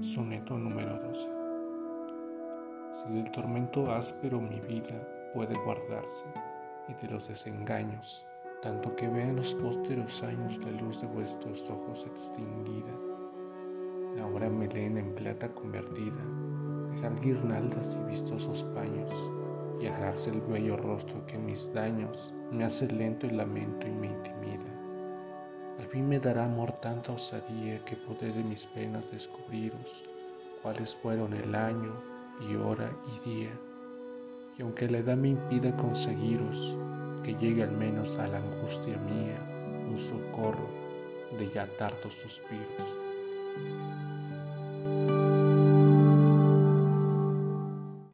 Soneto número 12. Si del tormento áspero mi vida puede guardarse y de los desengaños, tanto que vean los pósteros años la luz de vuestros ojos extinguida, la hora melena en plata convertida, dejar guirnaldas y vistosos paños, y ajarse el bello rostro que mis daños me hace lento el lamento y me intimida. Fin me dará amor tanta osadía que podré de mis penas descubriros cuáles fueron el año y hora y día. Y aunque la edad me impida conseguiros, que llegue al menos a la angustia mía un socorro de ya tardos suspiros.